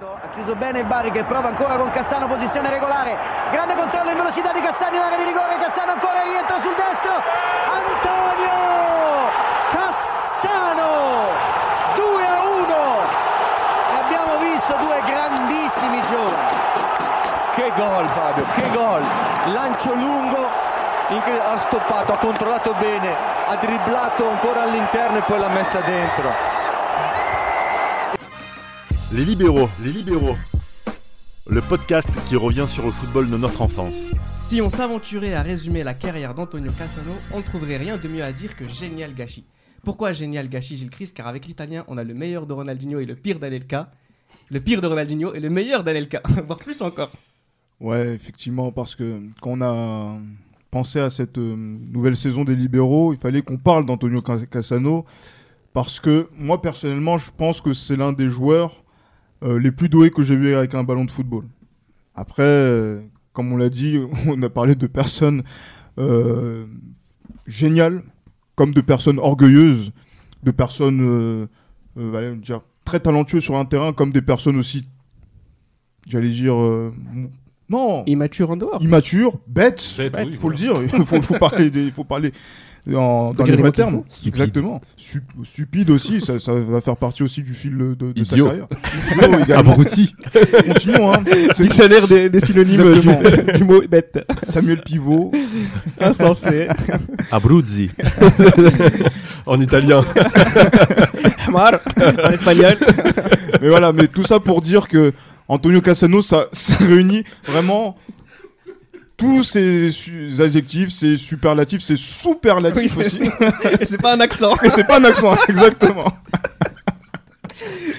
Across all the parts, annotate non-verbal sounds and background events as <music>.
Ha chiuso bene Bari che prova ancora con Cassano, posizione regolare. Grande controllo in velocità di Cassano in area di rigore. Cassano ancora rientra sul destro. Antonio Cassano 2 a 1. Abbiamo visto due grandissimi giovani. Che gol Fabio, che gol! Lancio lungo, ha stoppato, ha controllato bene, ha dribblato ancora all'interno e poi l'ha messa dentro. Les libéraux, les libéraux. Le podcast qui revient sur le football de notre enfance. Si on s'aventurait à résumer la carrière d'Antonio Cassano, on ne trouverait rien de mieux à dire que génial gâchis. Pourquoi génial gâchis Gilles Christ? Car avec l'italien, on a le meilleur de Ronaldinho et le pire d'Anelka. Le pire de Ronaldinho et le meilleur d'Anelka, <laughs> voire plus encore. Ouais, effectivement, parce que quand on a pensé à cette euh, nouvelle saison des libéraux, il fallait qu'on parle d'Antonio Cas- Cassano, parce que moi personnellement, je pense que c'est l'un des joueurs euh, les plus doués que j'ai vu avec un ballon de football. Après, euh, comme on l'a dit, <laughs> on a parlé de personnes euh, géniales, comme de personnes orgueilleuses, de personnes très talentueuses sur un terrain, comme des personnes aussi, j'allais dire, non, Immature en dehors. immature, bête, Bête, bête, oui, faut le dire, il faut, faut parler, des- il faut parler en, dans les vrais termes. Stupide. Exactement. Sup- stupide aussi, ça, ça va faire partie aussi du fil de, de sa carrière. <laughs> Idiot. Abruti. <laughs> Continuons, hein. C'est <laughs> Dictionnaire des, des synonymes du, du mot bête. Samuel Pivot. Insensé. Abruzzi. en italien. Hamar. En espagnol. Mais voilà, mais tout ça pour dire que Antonio Cassano, ça, <laughs> ça réunit vraiment tous ces su- adjectifs, ces superlatifs, ces Oui, superlatifs c'est- aussi. <laughs> Et c'est pas un accent. Et c'est pas un accent, <laughs> exactement.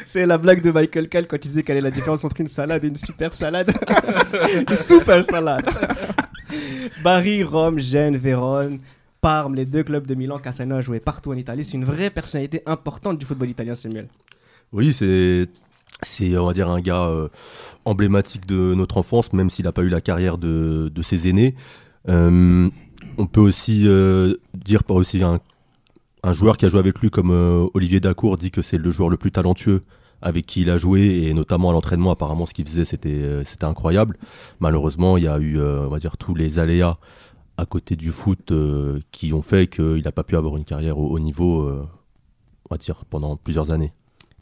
C'est la blague de Michael Kyle quand il disait quelle est la différence entre une salade et une super salade. une super salade. Bari, Rome, Gênes, Vérone, Parme, les deux clubs de Milan, Cassano a joué partout en Italie. C'est une vraie personnalité importante du football italien, Samuel. Oui, c'est, c'est, on dire, un gars euh, emblématique de notre enfance, même s'il n'a pas eu la carrière de, ses aînés. Euh, on peut aussi euh, dire, pas aussi un, joueur qui a joué avec lui, comme Olivier Dacour, dit que c'est le joueur le plus talentueux avec qui il a joué, et notamment à l'entraînement, apparemment, ce qu'il faisait, c'était, incroyable. Malheureusement, il y a eu, on dire, tous les aléas à côté du foot qui ont fait qu'il n'a pas pu avoir une carrière au haut niveau, pendant plusieurs années.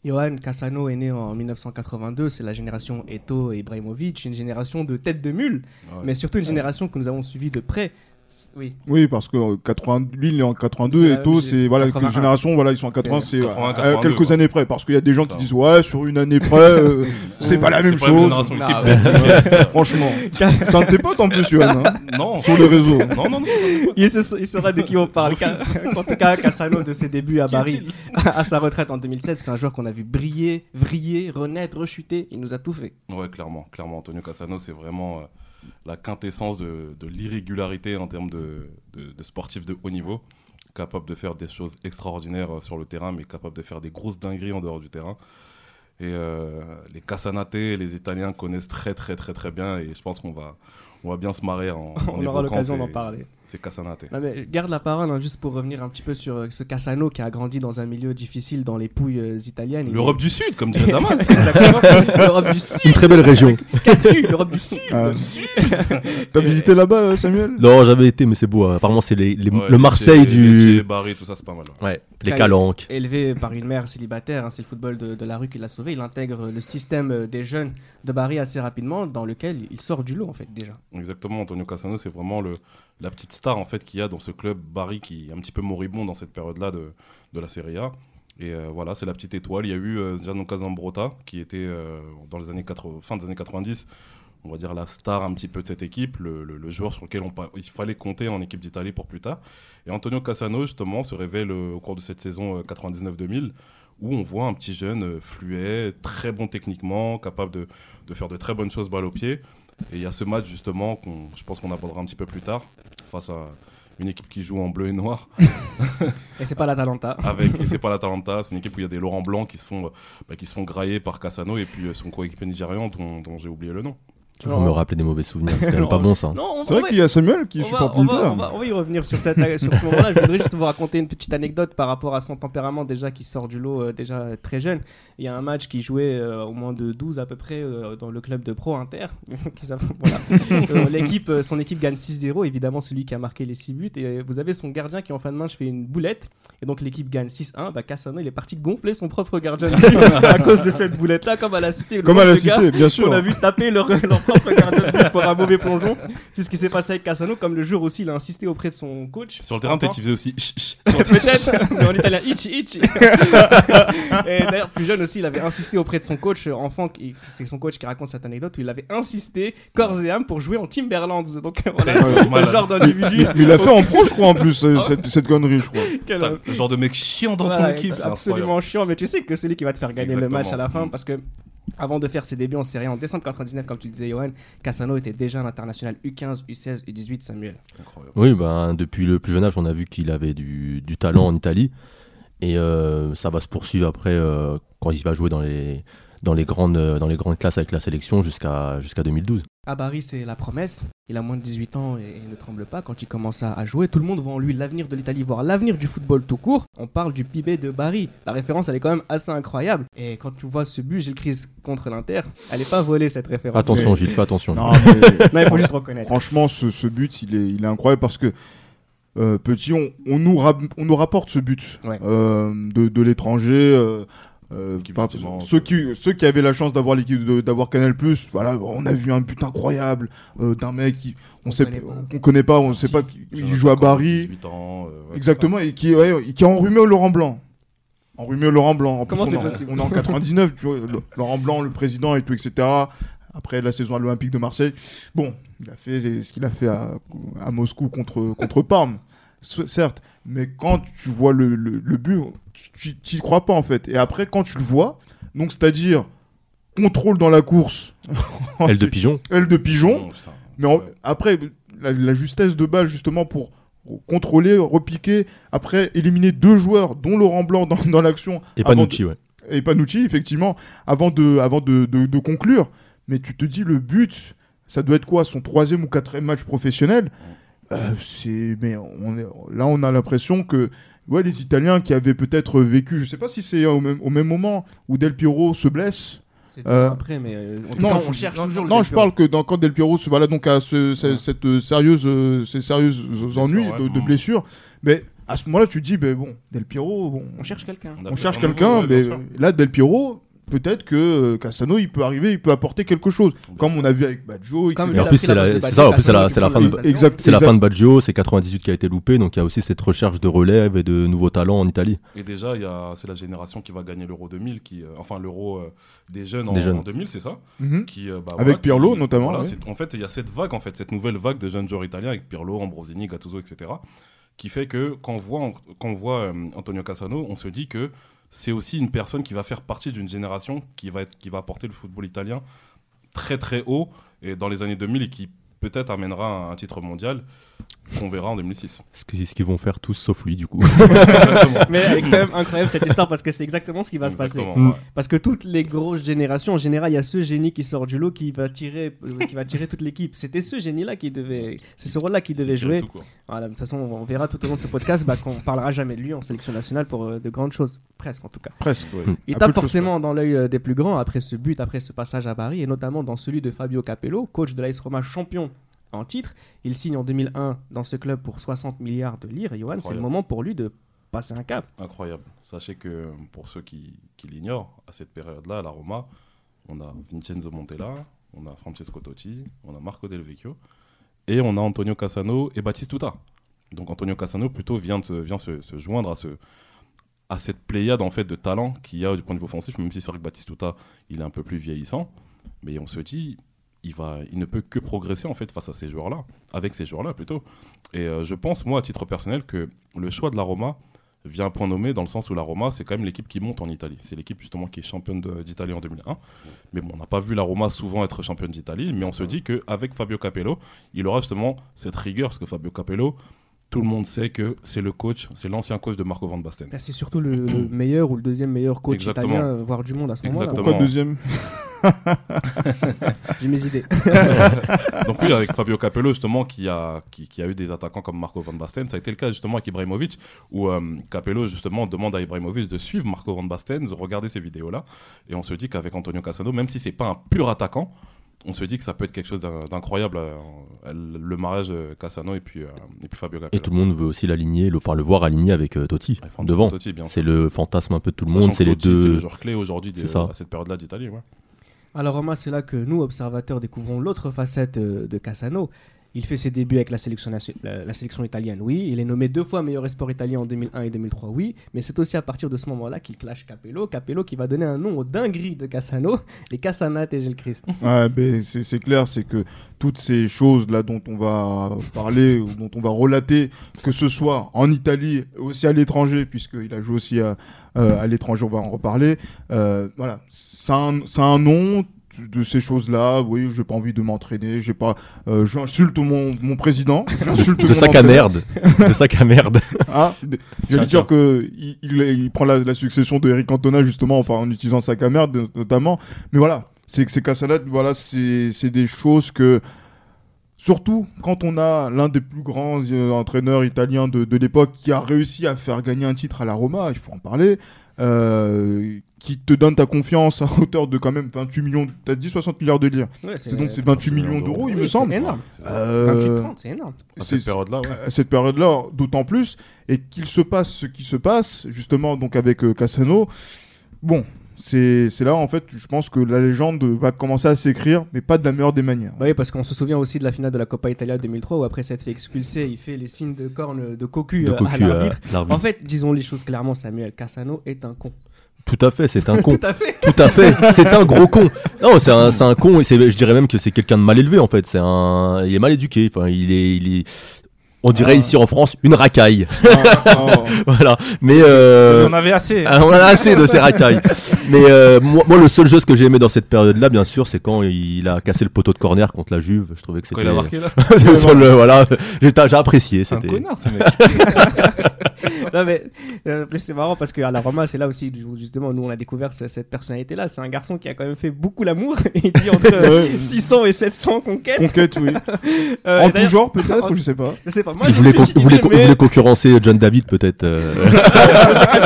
Johan Cassano est né en 1982, c'est la génération Eto et Ibrahimovic, une génération de tête de mule, Ouais. mais surtout une génération que nous avons suivie de près. Oui, Oui, parce que euh, 80, lui, il est en 82 C'est et la To, même c'est voilà, 81. que génération, voilà, ils sont en 80, C'est c'est 80, euh, 82, quelques années près. Parce qu'il y a des gens qui disent, ouais, sur une année près, <laughs> euh, c'est pas la même pas chose. Ah, ouais. <laughs> Franchement. c'est un de tes potes en plus, hein, Non, sur les réseaux. non, non, non. il, se- il saura de qui on parle. En tout cas, Cassano, de ses débuts à Bari <laughs> à sa retraite en 2007, c'est un joueur qu'on a vu briller, vriller, renaître, rechuter. Il nous a tout fait. Ouais, clairement, clairement. Antonio Cassano, c'est vraiment euh, la quintessence de, de l'irrégularité en termes de, de, de haut niveau, capable de faire des choses extraordinaires euh, sur le terrain, mais capable de faire des grosses dingueries en dehors du terrain. Et euh, les Casanate, les Italiens connaissent très très très très bien, et je pense qu'on va, on va bien se marrer en, en <laughs> On aura l'occasion d'en parler. Ces Casanate. Non, mais garde la parole hein, juste pour revenir un petit peu sur euh, ce Cassano qui a grandi dans un milieu difficile dans les pouilles euh, italiennes. L'Europe du Sud, comme <laughs> dirait Damas. Exactement. L'Europe du Sud. Une très belle région. L'Europe du Sud. Ah. <laughs> T'as visité là-bas, euh, Samuel? Non, j'avais été, mais c'est beau. hein. Apparemment, c'est les, les- Ouais, le Marseille du. Lecce, Bari, tout ça, c'est pas mal. ouais. Ouais, les calanques. Élevé par une mère célibataire, hein, c'est le football de, de la rue qui l'a sauvé. Il intègre le système des jeunes de Bari assez rapidement, dans lequel il sort du lot en fait déjà. Exactement, Antonio Cassano, c'est vraiment le, la petite star en fait qu'il y a dans ce club Bari qui est un petit peu moribond dans cette période-là de, de la Serie A. Et euh, voilà, c'est la petite étoile. Il y a eu euh, Gianluca qui était euh, dans les années 80, fin des années 90, on va dire la star un petit peu de cette équipe, le, joueur sur lequel il fallait compter en équipe d'Italie pour plus tard. Et Antonio Cassano justement se révèle euh, au cours de cette saison euh, 99-2000 où on voit un petit jeune fluet, très bon techniquement, capable de, de faire de très bonnes choses balle au pied. Et il y a ce match justement qu'on, je pense qu'on abordera un petit peu plus tard face à une équipe qui joue en bleu et noir <laughs> Et c'est pas l'Atalanta. avec et c'est pas l'Atalanta, c'est une équipe où il y a des Laurent Blanc qui se font euh, bah, qui se font grailler par Cassano et puis euh, son coéquipier nigérian dont, dont j'ai oublié le nom. Toujours me rappeler des mauvais souvenirs, c'est quand même <laughs> pas bon ça. Non, on, C'est vrai va- qu'il y a Samuel qui on va, supporte on, va, on, va, on va y revenir sur, cette, sur ce moment-là. Je voudrais juste vous raconter une petite anecdote par rapport à son tempérament déjà qui sort du lot euh, déjà très jeune. Il y a un match qui jouait euh, au moins de 12 à peu près euh, dans le club de Pro Inter. <laughs> <laughs> Euh, l'équipe, euh, son équipe gagne 6-0, évidemment celui qui a marqué les 6 buts. Et euh, vous avez son gardien qui en fin de match fait une boulette. Et donc l'équipe gagne 6-1. Bah, Cassano il est parti gonfler son propre gardien à cause de cette boulette-là, comme à la cité. Comme à la cité, bien sûr. on a vu taper leur, leur <laughs> pour un mauvais plongeon. C'est ce qui s'est passé avec Cassano, comme le jour aussi, il a insisté auprès de son coach. Sur le terrain, peut-être qu'il faisait aussi. Peut-être, mais en italien, itchy, itchy. <laughs> et d'ailleurs, plus jeune aussi, il avait insisté auprès de son coach euh, enfant, c'est son coach qui raconte cette anecdote, où il avait insisté corps et âme pour jouer en Timberlands. Donc euh, voilà, Ouais, c'est le genre d'individu. Mais il l'a fait en pro, je crois, en plus, euh, <laughs> cette, cette connerie, je crois. Quel- Le genre de mec chiant dans ton équipe, c'est c'est absolument chiant, mais tu sais que celui qui va te faire gagner le match à la fin, parce que avant de faire ses débuts en série A en décembre 99, comme tu disais, Johan, Cassano était déjà un international U15, U16, U18, Samuel. Incroyable. Oui, ben, depuis le plus jeune âge, on a vu qu'il avait du, du talent en Italie. Et euh, ça va se poursuivre après euh, quand il va jouer dans les, dans les, grandes, euh, dans les grandes classes avec la sélection jusqu'à jusqu'à 2012. À Barry, c'est la promesse. Il a moins de 18 ans et ne tremble pas quand il commence à, jouer. Tout le monde voit en lui l'avenir de l'Italie, voire l'avenir du football tout court. On parle du PIB de Barry. La référence, elle est quand même assez incroyable. Et quand tu vois ce but, Gilles Crise contre l'Inter, elle n'est pas volée cette référence. Attention, Gilles, fais attention. Non, <laughs> mais <laughs> Non, il faut juste reconnaître. franchement, ce, ce but, il est, il est incroyable parce que, euh, petit, on, on, nous rap- on nous rapporte ce but Ouais. euh, de, de l'étranger. euh, euh, ceux, qui, ceux qui avaient la chance d'avoir l'équipe d'avoir Canal voilà, on a vu un but incroyable euh, d'un mec qui on On sait connaît pas. qu'on connaît pas, on sait pas qu'il Jeune joue à Paris. 18 ans, euh, ouais, Exactement, et qui, ouais, qui a enrhumé au Laurent Blanc. Enrhumé au Laurent Blanc. En plus, Comment on c'est est en- possible On est en 99, tu vois, le- Laurent Blanc, le président et tout, etc. Après la saison à l'Olympique de Marseille. Bon, il a fait ce qu'il a fait à, à Moscou contre, contre Parme, certes. Mais quand tu vois le, le, le but, tu tu y crois pas en fait. Et après, quand tu le vois, donc c'est-à-dire contrôle dans la course, <laughs> Aile de pigeon. aile de pigeon, ça- mais en- ouais. après, la, la justesse de balle, justement, pour contrôler, repiquer, après éliminer deux joueurs, dont Laurent Blanc dans, dans l'action, Et Panucci, ouais. et Panucci, effectivement, avant de, avant de, de- de conclure. Mais tu te dis, le but, ça doit être quoi Son troisième ou quatrième match professionnel? Euh, c'est, mais on est, Là, on a l'impression que ouais, les Italiens qui avaient peut-être vécu, je sais pas si c'est au même, au même moment où Del Piero se blesse, Euh, après, mais euh, non, cas, je- on cherche non, toujours le Non, Del je Piero. parle que dans, quand Del Piero se voilà donc à ce- ce- cette euh, sérieuse, euh, ces sérieuses ennuis ouais. de, de Mm. blessures. Mais à ce moment-là, tu te dis, ben bon, Del Piero, bon, On cherche quelqu'un. on fait cherche quelqu'un, ouais, mais là, Del Piero, peut-être que euh, Cassano, il peut arriver, il peut apporter quelque chose, comme on a vu avec Baggio, etc. Et en plus, c'est ça, en plus, c'est la- fin de- le Exact. C'est la Exact. fin de Baggio, c'est 98 qui a été loupé, donc il y a aussi cette recherche de relève et de nouveaux talents en Italie. Et déjà, c'est la génération qui va gagner l'Euro 2000, qui, euh, enfin l'Euro euh, des jeunes, en, Des jeunes. en 2000, c'est ça Mhm. qui, euh, bah, Avec voilà, Pirlo, qui- notamment, voilà, En fait, il y a cette vague, en fait, cette nouvelle vague de jeunes joueurs italiens avec Pirlo, Ambrosini, Gattuso, etc. Qui fait que quand on voit, quand on voit euh, Antonio Cassano, on se dit que c'est aussi une personne qui va faire partie d'une génération qui va, qui va apporter le football italien très très haut et dans les années 2000 et qui peut-être amènera un titre mondial qu'on verra en 2006. Ce qu'ils vont faire tous sauf lui, du coup. <laughs> Mais elle est quand même incroyable cette histoire parce que c'est exactement ce qui va se passer. Ouais. Parce que toutes les grosses générations, en général, il y a ce génie qui sort du lot qui va tirer, euh, qui va tirer toute l'équipe. C'était ce génie-là qui devait, c'est ce rôle-là qui devait jouer. tout, quoi. Voilà, de toute façon, on verra tout au long de ce podcast bah, qu'on parlera jamais de lui en sélection nationale pour euh, de grandes choses, presque en tout cas. Presque. Ouais. Il tape forcément dans l'œil euh, des plus grands après ce but, après ce passage à Paris, et notamment dans celui de Fabio Capello, coach de l'AS Roma champion en titre. Il signe en 2001 dans ce club pour 60 milliards de lire. Et Johan, c'est le moment pour lui de passer un cap. Incroyable. Sachez que pour ceux qui, qui l'ignorent, à cette période-là, à la Roma, on a Vincenzo Montella, on a Francesco Totti, on a Marco Del Vecchio, et on a Antonio Cassano et Batistuta. Donc Antonio Cassano plutôt vient, se, se joindre à, ce, à cette pléiade en fait, de talent qu'il y a du point de vue offensif, même si c'est vrai que Batistuta il est un peu plus vieillissant, mais on se dit il, va, il ne peut que progresser en fait face à ces joueurs-là, avec ces joueurs-là plutôt. Et euh, je pense, moi, à titre personnel, que le choix de la Roma vient à point nommé dans le sens où la Roma, c'est quand même l'équipe qui monte en Italie. C'est l'équipe justement qui est championne d'Italie en 2001. Mais bon, on n'a pas vu la Roma souvent être championne d'Italie, mais on se dit qu'avec Fabio Capello, il aura justement cette rigueur, parce que Fabio Capello, tout le monde sait que c'est le coach, c'est l'ancien coach de Marco Van Basten. Bah, c'est surtout le, le <clears throat> meilleur ou le deuxième meilleur coach Exactement. italien, euh, voire du monde à ce moment-là. Exactement. Pourquoi deuxième <laughs> J'ai mes idées. <laughs> Donc oui, avec Fabio Capello justement qui a, qui, qui a eu des attaquants comme Marco Van Basten, ça a été le cas justement avec Ibrahimovic où euh, Capello justement demande à Ibrahimovic de suivre Marco Van Basten, de regarder ces vidéos-là et on se dit qu'avec Antonio Cassano, même si c'est pas un pur attaquant, on se dit que ça peut être quelque chose d'in- d'incroyable euh, le mariage de Cassano et puis, euh, et puis Fabio Capello. Et tout le monde veut aussi l'aligner, le, enfin le voir aligné avec euh, Totti Ouais, devant. Totti, bien sûr. C'est le fantasme un peu de tout le Sachant monde. C'est les Totti, C'est le deux. joueur clé aujourd'hui des- C'est ça. à cette période-là d'Italie. ouais. Alors Roma, c'est là que nous, observateurs, découvrons l'autre facette euh, de Cassano. Il fait ses débuts avec la sélection, la, sélection italienne, oui. Il est nommé deux fois meilleur espoir italien en 2001 et 2003, oui. Mais c'est aussi à partir de ce moment-là qu'il clash Capello. Capello qui va donner un nom aux dingueries de Cassano, les Cassanate et Gilles Christ. Ouais, ben, c'est clair, c'est que toutes ces choses là dont on va parler dont on va relater, que ce soit en Italie, aussi à l'étranger, puisqu'il a joué aussi à, euh, à l'étranger, on va en reparler. euh, voilà, ça a un, ça a un nom de ces choses-là. Oui, j'ai pas envie de m'entraîner, j'ai pas, euh, j'insulte mon, mon président, <laughs> j'insulte De mon sac à merde. De sac à merde. <laughs> Ah, j'allais dire que il, il, il prend la, la succession de Eric Cantona justement, enfin en utilisant sa caméra de- notamment. Mais voilà, c'est que ces Casanat, voilà, c'est c'est des choses que surtout quand on a l'un des plus grands euh, entraîneurs italiens de, de l'époque qui a réussi à faire gagner un titre à la Roma, il faut en parler. euh, qui te donne ta confiance à hauteur de quand même 28 millions, t'as dit 60 milliards de lire. C'est donc c'est 28 millions d'euros, il me semble. C'est énorme. Euh, 28-30, c'est énorme. À c'est- cette période-là, ouais. à cette période-là, d'autant plus, et qu'il se passe ce qui se passe, justement, donc avec euh, Cassano, bon, c'est c'est là, en fait, je pense que la légende va commencer à s'écrire, mais pas de la meilleure des manières. Bah oui, parce qu'on se souvient aussi de la finale de la Coppa Italia 2003 où après s'être fait expulser, il fait les signes de corne de cocu, De euh, à cocu à l'arbitre. En fait, disons les choses clairement, Samuel Cassano est un con. Tout à fait, c'est un <laughs> con. Tout à fait. Tout à fait, c'est un gros con. Non, c'est un, <laughs> c'est un con et je dirais même que c'est quelqu'un de mal élevé en fait. C'est un, il est mal éduqué. Enfin, il est, il est, on dirait Ah. ici en France une racaille. Ah, ah, <laughs> voilà. Mais euh, Vous en avez assez. ah, on en a assez de ces racailles. Mais euh, moi, moi, le seul geste que j'ai aimé dans cette période-là, bien sûr, c'est quand il a cassé le poteau de corner contre la Juve. Je trouvais que Quand c'était. il a marqué là, <laughs> le- voilà, j'ai, j'ai apprécié. c'est un C'était. connard ce mec. <laughs> non mais euh, plus, c'est marrant parce qu'à la Roma c'est là aussi justement nous on a découvert ce- cette personnalité là c'est un garçon qui a quand même fait beaucoup l'amour il dit entre euh, Ouais. 600 et 700 conquêtes Conquête, oui. Euh, en tout genre, peut-être, en- je sais pas. je sais pas moi Il con- mais- voulait concurrencer John David peut-être. euh. <laughs> <laughs>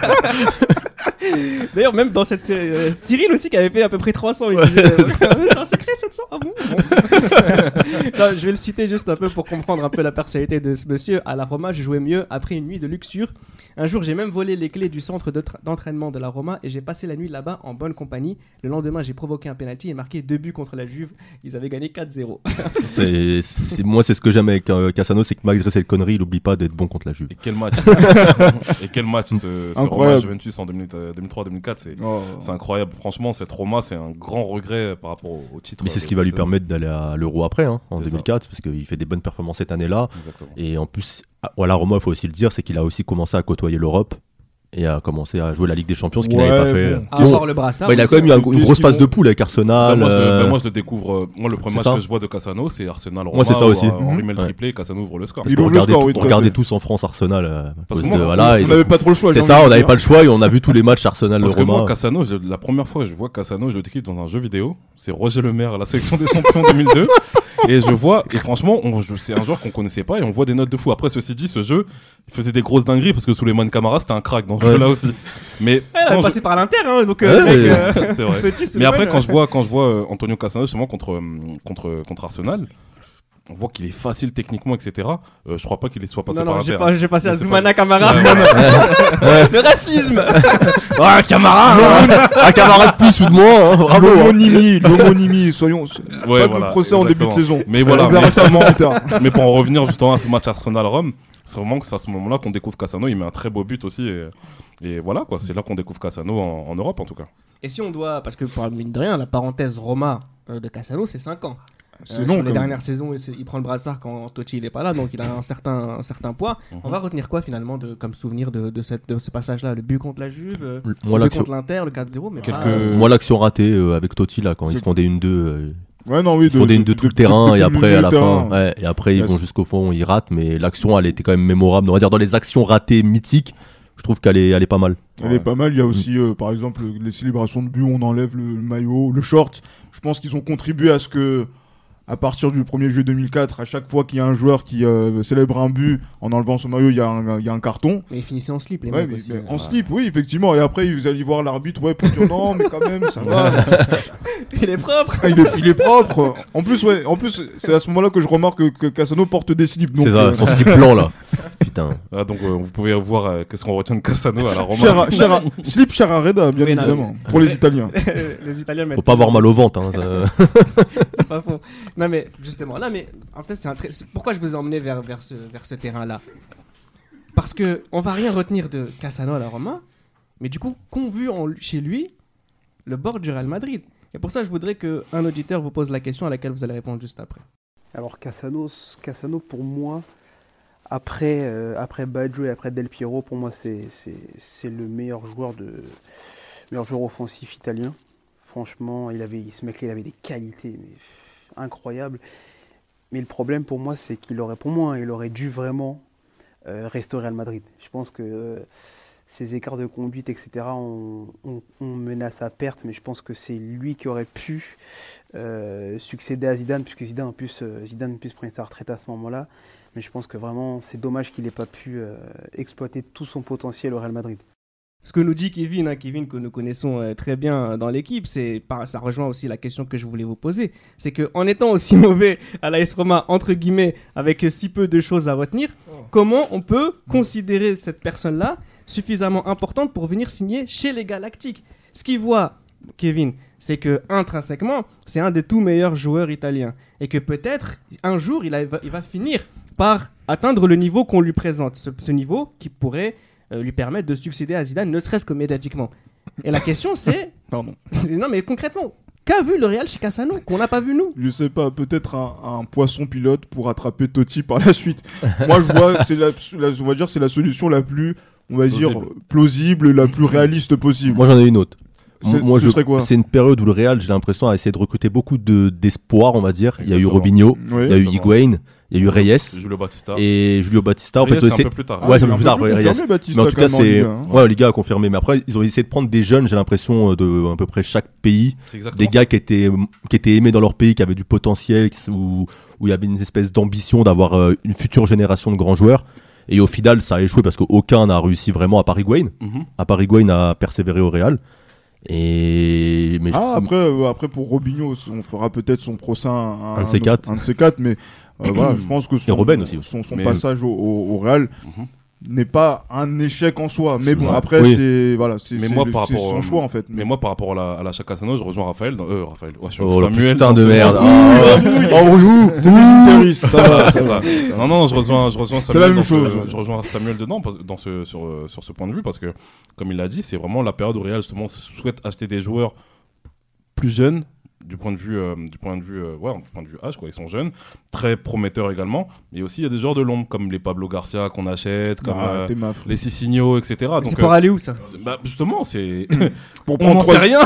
<laughs> <laughs> D'ailleurs, même dans cette série, euh, Cyril aussi qui avait fait à peu près 300, il disait euh, c'est un secret 700. Ah bon, Bon. <laughs> Non, Je vais le citer juste un peu pour comprendre un peu la personnalité de ce monsieur. À la Roma, je jouais mieux après une nuit de luxure. Un jour, j'ai même volé les clés du centre de tra- d'entraînement de la Roma et j'ai passé la nuit là-bas en bonne compagnie. Le lendemain, j'ai provoqué un penalty et marqué deux buts contre la Juve. Ils avaient gagné 4-0. <laughs> C'est, c'est- moi, c'est ce que j'aime avec euh, Cassano, c'est que malgré cette connerie, il oublie pas d'être bon contre la Juve. Et quel match Et quel match ce, ce Roma Incroyable. Juventus en 2000, euh, 2003-2004 c'est Oh. incroyable. Franchement, cette Roma, c'est un grand regret par rapport au, au titre. Mais c'est ce qui va lui permettre d'aller à l'Euro après, hein, en C'est ça. 2004, parce qu'il fait des bonnes performances cette année-là. Exactement. Et en plus, à- voilà, Roma, il faut aussi le dire, c'est qu'il a aussi commencé à côtoyer l'Europe et a commencé à jouer la Ligue des Champions, ce qu'il Ouais, n'avait pas fait. bon. À avoir le brassard. Bah, il a quand même eu un- hein. une Qu'est-ce grosse passe de poule avec Bah, Arsenal. moi, je, le- euh, bah, moi, je le découvre. euh, moi, le premier match ça. que je vois de Cassano, c'est Arsenal Roma. Moi, c'est ça aussi. euh, Henri met le Ouais. triplé, Cassano ouvre le score. parce le regardait, score, tout- oui, on regardait tous en France Arsenal. euh, Parce de- moi, voilà, et On n'avait pas trop le choix. c'est ça, on n'avait pas le choix et on a vu <laughs> tous les matchs Arsenal Parce que moi. Cassano, la première fois que je vois Cassano, je le découvre dans un jeu vidéo. C'est Roger Lemaire à la sélection des champions 2002. Et je vois, et franchement, on- je- c'est un joueur qu'on connaissait pas et on voit des notes de fou. Après, ceci dit, ce jeu, il faisait des grosses dingueries parce que Souleymane Camara, c'était un crack dans ce Ouais. jeu-là aussi. Mais Elle quand je- passé par l'Inter, hein, donc euh, Ouais, mec, euh, <laughs> c'est vrai. petit Mais après, quand euh, je vois, quand je vois euh, Antonio Cassano justement contre, contre, contre Arsenal, on voit qu'il est facile techniquement, etc. Euh, je crois pas qu'il soit passé Non, par non, j'ai pas- passé à Mais Zoumana pas- Camara. Ouais, ouais. <laughs> Le racisme <laughs> Ah, Camara Un camarade plus ou de moins, hein, bravo hein. L'homonymie, l'homonymie, soyons. Ouais, pas voilà, de procès en début de saison. Mais voilà, On verra mais tard. <laughs> Mais pour en revenir justement à ce match Arsenal-Rome, c'est vraiment que c'est à ce moment-là qu'on découvre Cassano. Il met un très beau but aussi. Et, et voilà, quoi. C'est là qu'on découvre Cassano en, en Europe, en tout cas. Et si on doit, parce que pour mine de rien, la parenthèse Roma euh, de Cassano, c'est 5 ans. C'est Euh, long, sur les dernières saisons, il, il prend le brassard quand Totti il est pas là, donc il a un certain, un certain poids. On va retenir quoi finalement de, comme souvenir de, de, cette, de ce passage-là? Le but contre la Juve, euh, Moi, le but contre l'Inter, le 4-0, mais Quelques- pas, euh, Moi, l'action ratée euh, avec Totti, là, quand ils se font des 1-2, euh, Ouais, non, oui. Ils font des une de tout le terrain et après à la fin, ouais, et après ils vont jusqu'au fond, ils ratent, mais l'action elle était quand même mémorable. On va dire dans les actions ratées mythiques, je trouve qu'elle est, elle est pas mal. Elle est pas mal. Il y a aussi, euh, par exemple, les célébrations de but, on enlève le, le maillot, le short. Je pense qu'ils ont contribué à ce que, à partir du 1er juillet 2004, à chaque fois qu'il y a un joueur qui euh, célèbre un but en enlevant son maillot, il y, a un- il y a un carton. Mais ils finissaient en slip, les Ouais, mecs mais- aussi. mais hein. en slip, oui, effectivement. Et après, vous allez voir l'arbitre, ouais, pour dire non, mais quand même, ça va. <laughs> Il est propre Ah, il, est, il est propre. En plus, ouais, en plus, c'est à ce moment-là que je remarque que, que Cassano porte des slips. C'est ça, euh, son slip blanc là. <laughs> Putain. Ah, donc euh, vous pouvez voir euh, qu'est-ce qu'on retient de Cassano à la Roma. cher à- slip bien Oui, non, évidemment, pour les Italiens. <laughs> Les Italiens mettent Faut pas avoir mal au ventre. Hein, c'est pas faux. Non mais justement, là mais en fait c'est un très- pourquoi je vous ai emmené vers, vers ce, vers ce terrain-là? Parce que on va rien retenir de Cassano à la Roma, mais du coup qu'ont vu chez lui le bord du Real Madrid? Et pour ça je voudrais que un auditeur vous pose la question à laquelle vous allez répondre juste après. Alors Cassano, Cassano pour moi, après, euh, après Baggio et après Del Piero, pour moi c'est le meilleur joueur de meilleur joueur offensif italien. Franchement, il avait, ce mec-là, il avait des qualités mais, pff, incroyables. Mais le problème pour moi, c'est qu'il aurait, pour moi, hein, il aurait dû vraiment euh, rester au Real Madrid. Je pense que euh, ces écarts de conduite, etc., ont, mené à sa perte, mais je pense que c'est lui qui aurait pu euh, succéder à Zidane, puisque Zidane en plus, euh, Zidane plus prenait sa retraite à ce moment-là. Mais je pense que vraiment, c'est dommage qu'il n'ait pas pu euh, exploiter tout son potentiel au Real Madrid. Ce que nous dit Kevin, hein, Kevin que nous connaissons euh, très bien euh, dans l'équipe, c'est ça rejoint aussi la question que je voulais vous poser. C'est que en étant aussi <laughs> mauvais à l'AS Roma entre guillemets, avec si peu de choses à retenir, comment on peut considérer cette personne-là suffisamment importante pour venir signer chez les Galactiques? Ce qu'il voit, Kevin, c'est que intrinsèquement, c'est un des tout meilleurs joueurs italiens et que peut-être un jour il, a- il va finir par atteindre le niveau qu'on lui présente, ce, ce niveau qui pourrait euh, lui permettre de succéder à Zidane, ne serait-ce que médiatiquement. Et la question c'est, <laughs> Pardon. c'est- <laughs> non mais concrètement, qu'a vu le Real chez Cassano qu'on n'a pas vu nous? Je sais pas, peut-être un, un poisson pilote pour attraper Totti par la suite. Moi, je vois, c'est la, la- on va dire, c'est la solution la plus, on va dire, Plausible. plausible et la plus réaliste possible. Moi j'en ai une autre. C'est- Moi, ce je- serait quoi? c'est une période où le Real, j'ai l'impression, a essayé de recruter beaucoup de d'espoir, on va dire. Il y a eu. Robinho, Oui. il y a eu. Higuain, il y a eu Reyes Julio Batista. et Julio Batista. En Reyes, fait, c'est c'est- un peu plus tard. Ouais, Ah, ça il fait est plus un tard, peu ouais, confirmé, Reyes. Batista, Mais en tout cas, c'est. Un, hein. Ouais, Liga a confirmé. Mais après, ils ont essayé de prendre des jeunes, j'ai l'impression, de à peu près chaque pays. C'est exactement Des ça. gars qui étaient, qui étaient aimés dans leur pays, qui avaient du potentiel, où, où il y avait une espèce d'ambition d'avoir euh, une future génération de grands joueurs. Et au final, ça a échoué parce qu'aucun n'a réussi vraiment à Paris Guain. Mhm. À Paris Guain a persévéré au Real. Et. Mais je- Ah, après, euh, après, pour Robinho, on fera peut-être son procès un, Un de ces quatre. Un de ces quatre, mais euh, voilà, je <clears throat> pense que son, Robben aussi. son, son Mais- passage au, au- au Real Mhm. n'est pas un échec en soi. Mais bon, Ouais. après, Oui. c'est voilà, c'est Mais c'est moi, le- par c'est rapport son choix en fait. Mais moi, par rapport à la, à l'achat Cassano, je rejoins Raphaël. dans- euh, Raphaël. Ouais, je Oh, Samuel. putain de merde. Ouh, Ah, <laughs> Oh, c'est des ça va, ça <laughs> c'est va. Non, non, je rejoins, je rejoins C'est Samuel. la même chose, je rejoins Samuel dedans dans ce, sur, euh, sur ce point de vue parce que, comme il l'a dit, c'est vraiment la période où Real justement souhaite acheter des joueurs plus jeunes du point de vue, euh, du point de vue, euh, ouais, du point de vue âge, quoi. Ils sont jeunes, très prometteurs également. Mais aussi, il y a des joueurs de l'ombre comme les Pablo Garcia qu'on achète, comme Ah, euh, les Sissigno, etc. C'est Donc, pour euh, aller où ça? c'est- bah, justement, c'est. <coughs> Pour On prendre n'en sait rien.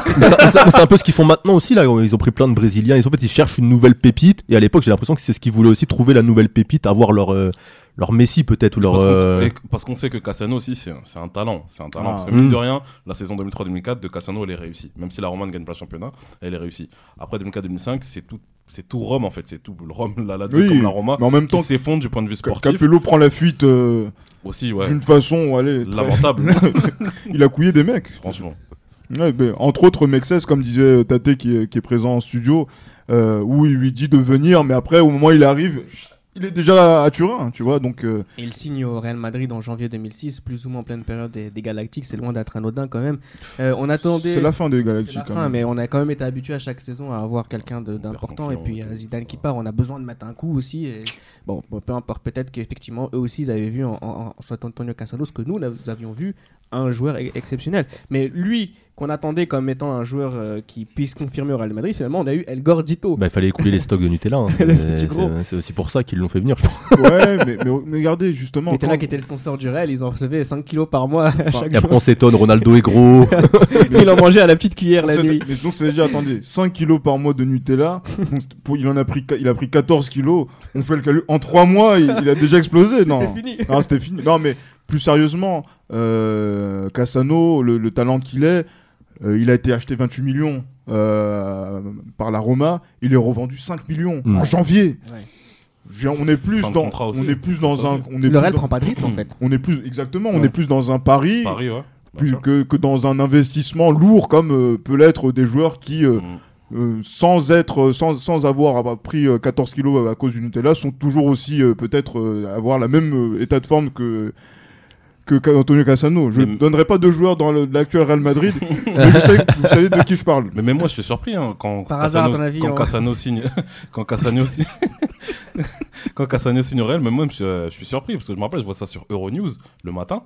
C'est un peu ce qu'ils font maintenant aussi là. Ils ont pris plein de Brésiliens. Ils, en fait, ils cherchent une nouvelle pépite. Et à l'époque, j'ai l'impression que c'est ce qu'ils voulaient aussi trouver la nouvelle pépite, avoir leur euh, leur Messi peut-être ou leur. Parce qu'on- euh, parce qu'on sait que Cassano aussi, c'est un, c'est un talent. C'est un talent. Ah. parce que mine Mm. de rien, la saison 2003-2004 de Cassano, elle est réussie. Même si la Roma ne gagne pas le championnat, elle est réussie. Après 2004-2005, c'est tout, c'est tout Rome en fait. C'est tout le Rome, la Lazio Oui, comme la Roma. mais en même qui temps, s'effondre du point de vue sportif. Capello prend la fuite euh, Aussi, ouais. d'une façon, allez, très- Lamentable, <laughs> il a couillé des mecs. franchement. Ouais, entre autres, Mexès, comme disait Tate qui est, qui est présent en studio, euh, où il lui dit de venir, mais après, au moment où il arrive, il est déjà à Turin, tu vois, donc... euh, Et il signe au Real Madrid en janvier 2006, plus ou moins en pleine période des, des Galactiques, c'est loin d'être anodin quand même. Euh, on attendait. c'est la fin des Galactiques, la quand fin, même. mais on a quand même été habitué à chaque saison à avoir quelqu'un d'important. Et puis euh, Zidane qui part, on a besoin de mettre un coup aussi. Et... Bon, peu importe, peut-être qu'effectivement, eux aussi, ils avaient vu en, en, en soit Antonio Cassano ce que nous, nous avions vu un joueur exceptionnel. Mais lui, qu'on attendait comme étant un joueur euh, qui puisse confirmer au Real Madrid, finalement, on a eu El Gordito. Bah, il fallait écouler les stocks de Nutella. hein. <laughs> C'est- c'est- C'est aussi pour ça qu'ils l'ont fait venir, je pense. <laughs> Ouais, mais, mais, mais regardez, justement. Nutella quand- qui était le sponsor du Real, ils en recevaient 5 kilos par mois à chaque Et après, on s'étonne, Ronaldo est gros. <laughs> Il en mangeait à la petite cuillère la C'est- nuit. mais donc, c'est-à-dire, attendez, 5 kilos par mois de Nutella. c'est pour- il en a pris, il a pris 14 kilos. On fait le calcul. En 3 mois, il, il a déjà explosé. C'était fini. Non, c'était fini. Non, mais plus sérieusement, euh, Cassano, le, le talent qu'il est, euh, il a été acheté 28 millions euh, par la Roma. Il est revendu 5 millions en janvier. Ouais. Je- On est plus dans, on est plus dans un, on est Le Real prend pas de risque en fait. on est plus exactement, on est plus dans un pari, ouais. plus que, que dans un investissement lourd comme euh, peut l'être des joueurs qui, euh, Mm. euh, sans être, sans, sans avoir pris euh, 14 kilos à cause du Nutella, sont toujours aussi euh, peut-être euh, avoir la même euh, état de forme que que qu'Antonio Cassano. Je Mais- ne donnerai pas de joueurs dans l'actuel Real Madrid, <laughs> mais je sais, vous savez de qui je parle. Mais même moi, je suis surpris hein, quand Par hasard, à Cassano, ton avis, quand on- Cassano signe, <laughs> quand Cassano signe, <laughs> quand Cassano signe au Real, même moi, je, suis- je suis surpris parce que je me rappelle, je vois ça sur Euronews le matin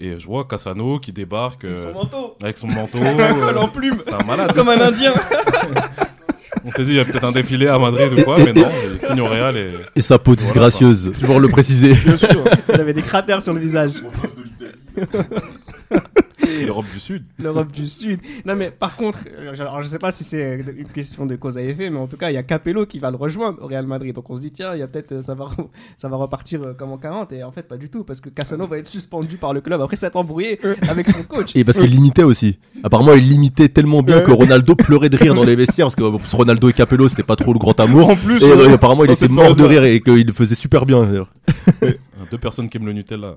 et je vois Cassano qui débarque euh, manteau. avec son manteau, Un col euh, en plume. c'est un malade. Comme un indien. On s'est dit il y a peut-être un défilé à Madrid ou quoi, mais non, il signe au Real et Et sa peau disgracieuse, toujours le préciser. Bien sûr. Il avait des cratères sur le visage. l'Europe du Sud. L'Europe du Sud. Non, mais par contre, euh, alors, je sais pas si c'est une question de cause à effet, mais en tout cas, il y a Capello qui va le rejoindre au Real Madrid. Donc on se dit, tiens, il y a peut-être euh, ça va, ça va repartir euh, comme en 40. Et en fait, pas du tout, parce que Cassano va être suspendu par le club après s'être embrouillé avec son coach. Et parce qu'il limitait aussi. Apparemment, il limitait tellement bien que Ronaldo pleurait de rire dans les vestiaires. Parce que euh, Ronaldo et Capello, c'était pas trop le grand amour. En plus, Et euh, euh, apparemment, il était mort de rire et qu'il le faisait super bien. D'ailleurs. Deux personnes qui aiment le Nutella.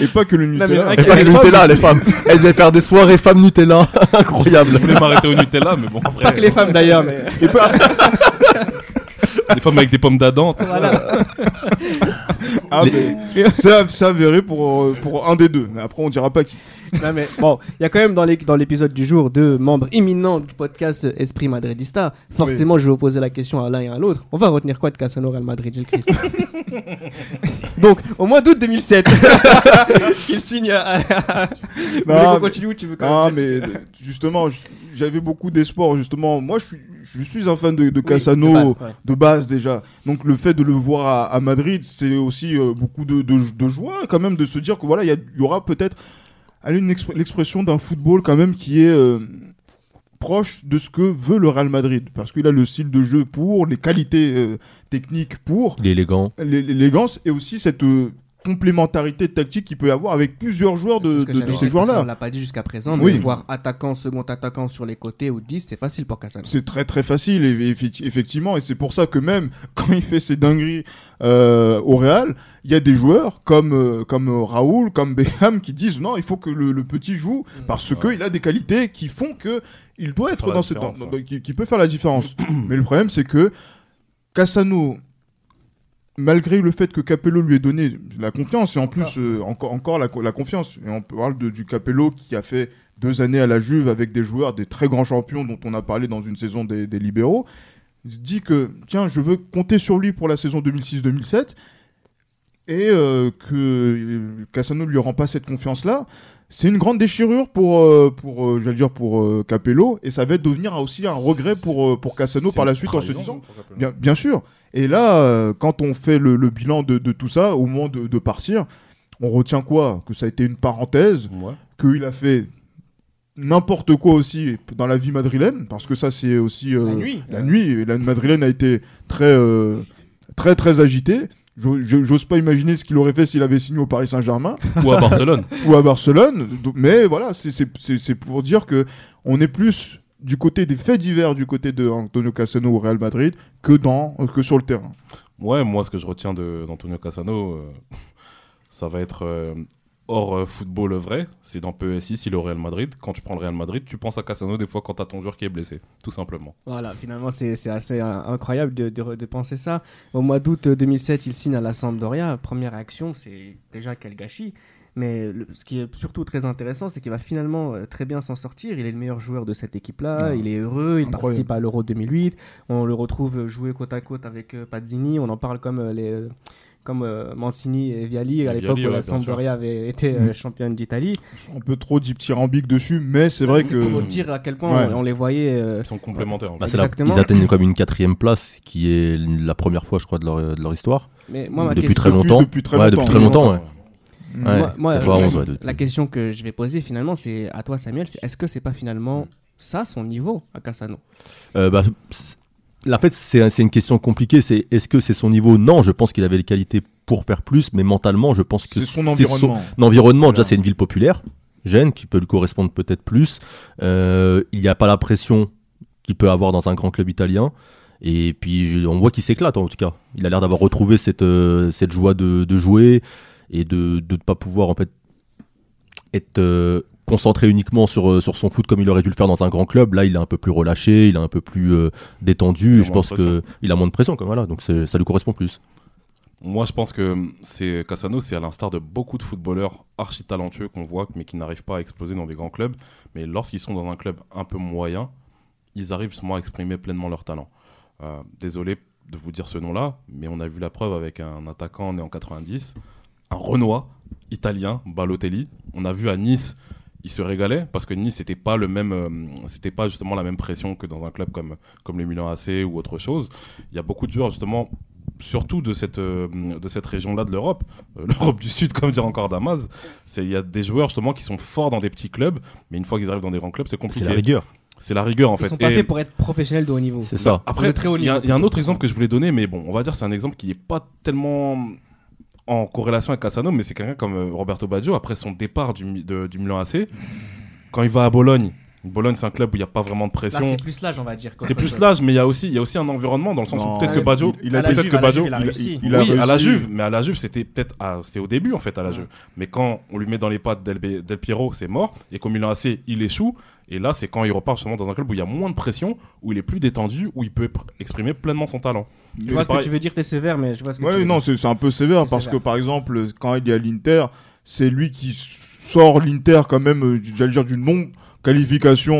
et pas que le mais Nutella. Et pas les avait Nutella, les femmes. Elles devaient faire des soirées femmes Nutella. Incroyable. Je voulais m'arrêter au Nutella, mais bon, après. Pas que les femmes d'ailleurs, mais Et pas- <laughs> Les femmes avec des pommes d'Adam. tout ça. voilà. Ah, mais c'est c'est avéré pour, euh, pour un des deux. Mais après, on dira pas qui. Non, mais bon, il y a quand même dans les- dans l'épisode du jour deux membres imminents du podcast Esprit Madridista. Forcément, je vais opposer la question à l'un et à l'autre. On va retenir quoi de Cassano Real Madrid, Gilles Christ? <laughs> Donc, au mois d'août 2007, <laughs> il signe à. Vous qu'on mais- continue tu veux quand Ah, même mais euh, justement, j'avais beaucoup d'espoir. Justement, moi, je suis, je suis un fan de, de Oui, Cassano de base, ouais. de base déjà. Donc le fait de le voir à, à Madrid, c'est aussi euh, beaucoup de, de, de joie quand même de se dire que voilà, il y, a- il y aura peut-être une expr- l'expression d'un football quand même qui est euh, proche de ce que veut le Real Madrid. Parce qu'il a le style de jeu pour, les qualités euh, techniques pour, Il est élégant. l'é- l'élégance et aussi cette euh, complémentarité tactique qu'il peut y avoir avec plusieurs joueurs de, ce ces parce joueurs-là. l'a pas dit jusqu'à présent, mais Oui. voir attaquant, second attaquant sur les côtés ou 10, c'est facile pour Cassano. C'est très très facile, effectivement, et c'est pour ça que même <laughs> quand il fait ses dingueries euh, au Real, il y a des joueurs comme, euh, comme Raoul, comme Beckham qui disent non, il faut que le, le petit joue parce Ouais. qu'il a des qualités qui font que il doit être dans cette, dans- qui, qui peut faire la différence. <clears throat> Mais le problème, c'est que Cassano, malgré le fait que Capello lui ait donné la confiance, et en plus euh, encore, encore la, la confiance, et on parle de, du Capello qui a fait deux années à la Juve avec des joueurs, des très grands champions dont on a parlé dans une saison des, des libéraux, il se dit que tiens, je veux compter sur lui pour la saison 2006-2007 et euh, que euh, Cassano lui rend pas cette confiance-là. C'est une grande déchirure pour, euh, pour j'allais dire pour Capello et ça va devenir aussi un regret pour, pour Cassano par la suite en se disant bien sûr. Et là, euh, quand on fait le, le bilan de, de tout ça, au moment de, de partir, on retient quoi? Que ça a été une parenthèse, Ouais. qu'il a fait n'importe quoi aussi dans la vie madrilène, parce que ça, c'est aussi. euh, La nuit. La nuit, la madrilène a été très, euh, très, très agitée. Jo- jo- J'ose pas imaginer ce qu'il aurait fait s'il avait signé au Paris Saint-Germain Ou à Barcelone. <laughs> ou à Barcelone. Mais voilà, c'est pour dire que on est plus du côté des faits divers du côté de Antonio Cassano au Real Madrid que dans que sur le terrain. Ouais, moi, ce que je retiens d'Antonio Cassano, euh, <laughs> ça va être euh, hors euh, football vrai. C'est dans PSI, s'il est au Real Madrid. Quand tu prends le Real Madrid, tu penses à Cassano des fois quand t'as ton joueur qui est blessé, tout simplement. Voilà, finalement, c'est c'est assez euh, incroyable de, de- de penser ça. Au mois d'août euh, 2007, il signe à la Sampdoria. Première réaction, c'est déjà quel gâchis. Mais le- ce qui est surtout très intéressant, c'est qu'il va finalement euh, très bien s'en sortir. Il est le meilleur joueur de cette équipe-là. Ouais. Il est heureux. Il Incroyable. participe à l'Euro 2008. On le retrouve jouer côte à côte avec euh, Pazzini. On en parle comme euh, les, comme euh, Mancini et Viali à l'époque où ouais, la. Sampdoria avait été Mm. euh, championne d'Italie. Un peu trop dithyrambiques dessus, mais c'est vrai C'est que. pour dire à quel point Ouais. on, on les voyait. euh, Ils sont complémentaires. en Bah, fait. la- ils atteignent comme une quatrième place, qui est la première fois, je crois, de leur, de leur histoire. mais moi, ma depuis question, très Depuis- longtemps. depuis très ouais, longtemps. depuis très longtemps, ouais. Ouais, Moi- moi, 91, la- ouais, de- la question que je vais poser finalement, c'est à toi, Samuel, c'est est-ce que c'est pas finalement ça son niveau à Cassano? Euh, bah, c'est- en fait, c'est une question compliquée. C'est est-ce que c'est son niveau? Non, je pense qu'il avait les qualités pour faire plus, mais mentalement, je pense que C'est son environnement. L'environnement, déjà, Voilà. c'est une ville populaire, Gênes, qui peut lui correspondre peut-être plus. Euh, il n'y a pas la pression qu'il peut avoir dans un grand club italien. Et puis, on voit qu'il s'éclate en tout cas. Il a l'air d'avoir retrouvé cette, euh, cette joie de, de jouer et de ne pas pouvoir en fait être euh, concentré uniquement sur, euh, sur son foot comme il aurait dû le faire dans un grand club. Là, il est un peu plus relâché, il est un peu plus euh, détendu. Je pense qu'il a moins de pression, comme voilà, donc ça lui correspond plus. Moi, je pense que c'est Cassano, c'est à l'instar de beaucoup de footballeurs archi talentueux qu'on voit, mais qui n'arrivent pas à exploser dans des grands clubs. Mais lorsqu'ils sont dans un club un peu moyen, ils arrivent justement à exprimer pleinement leur talent. Euh, désolé de vous dire ce nom-là, mais on a vu la preuve avec un attaquant né en 90, un Renoir italien, Balotelli. On a vu à Nice, il se régalait parce que Nice c'était pas le même, euh, c'était pas justement la même pression que dans un club comme comme le Milan AC ou autre chose. Il y a beaucoup de joueurs justement surtout de cette, euh, de cette région-là de l'Europe, euh, <laughs> l'Europe du Sud, comme dire encore Damas, c'est- il y a des joueurs justement qui sont forts dans des petits clubs, mais une fois qu'ils arrivent dans des grands clubs, c'est C'est compliqué. la rigueur. C'est la rigueur en Ils fait. sont pas Et- faits pour être professionnels de haut niveau. C'est ça. après, très haut il y, y a un autre exemple que je voulais donner, mais bon, on va dire c'est un exemple qui n'est pas tellement en corrélation avec Cassano, mais c'est quelqu'un comme euh, Roberto Baggio, après son départ du, de- du Milan AC, quand il va à Bologne, Bologne c'est un club où il n'y a pas vraiment de pression. c'est plus l'âge, on va dire. C'est plus l'âge, mais il y a aussi, il y a aussi un environnement dans le sens Non, où peut-être que Baggio, il- il a peut-être Juve, que Baggio, il a il il a oui, à la. Juve, mais à la Juve, c'était peut-être à- c'était au début en fait à la Juve. Mais quand on lui met dans les pattes Del, Del Piero, c'est mort. Et comme il a assez, il échoue. Et là, c'est quand il repart justement dans un club où il y a moins de pression, où il est plus détendu, où il peut pr- exprimer pleinement son talent. Je vois ce que tu veux dire, t'es sévère, mais je vois ce que tu veux non, dire. c'est c'est un peu sévère parce sévère. que par exemple, quand il est à l'Inter, c'est lui qui sort l'Inter quand même, euh, j'allais dire, d'une non qualification